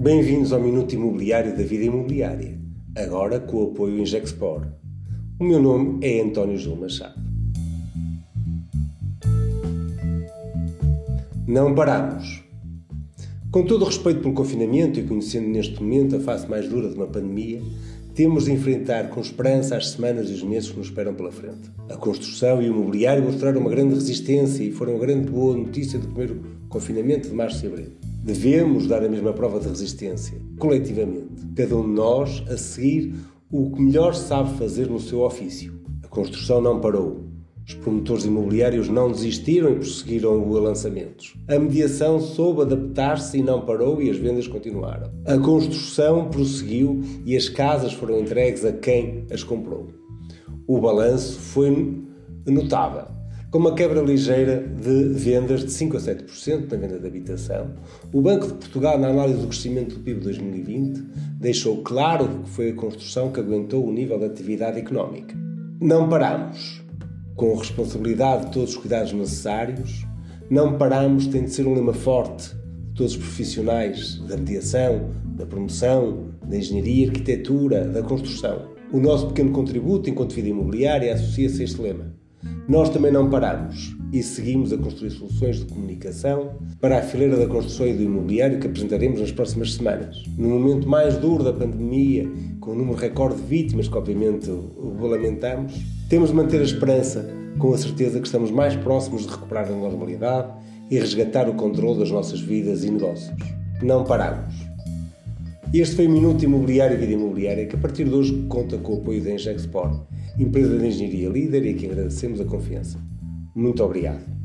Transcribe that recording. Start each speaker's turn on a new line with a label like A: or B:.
A: Bem-vindos ao Minuto Imobiliário da Vida Imobiliária, agora com o apoio Injexpor. O meu nome é António Gil Machado. Não paramos. Com todo o respeito pelo confinamento e conhecendo neste momento a face mais dura de uma pandemia, temos de enfrentar com esperança as semanas e os meses que nos esperam pela frente. A construção e o imobiliário mostraram uma grande resistência e foram uma grande boa notícia do primeiro confinamento de março e abril. Devemos dar a mesma prova de resistência, coletivamente. Cada um de nós a seguir o que melhor sabe fazer no seu ofício. A construção não parou. Os promotores imobiliários não desistiram e prosseguiram os lançamentos. A mediação soube adaptar-se e não parou e as vendas continuaram. A construção prosseguiu e as casas foram entregues a quem as comprou. O balanço foi notável com uma quebra ligeira de vendas de 5 a 7% na venda de habitação. O Banco de Portugal, na análise do crescimento do PIB de 2020, deixou claro que foi a construção que aguentou o nível de atividade económica. Não paramos. Com responsabilidade de todos os cuidados necessários, não paramos tem de ser um lema forte de todos os profissionais da mediação, da promoção, da engenharia, arquitetura, da construção. O nosso pequeno contributo enquanto vida imobiliária associa-se a este lema nós também não paramos e seguimos a construir soluções de comunicação para a fileira da construção e do imobiliário que apresentaremos nas próximas semanas. No momento mais duro da pandemia, com o número recorde de vítimas que obviamente lamentamos, temos de manter a esperança com a certeza que estamos mais próximos de recuperar a normalidade e resgatar o controle das nossas vidas e negócios. Não paramos. Este foi o Minuto Imobiliário e Vida Imobiliária que a partir de hoje conta com o apoio da Engexport empresa de engenharia líder e a quem agradecemos a confiança. Muito obrigado.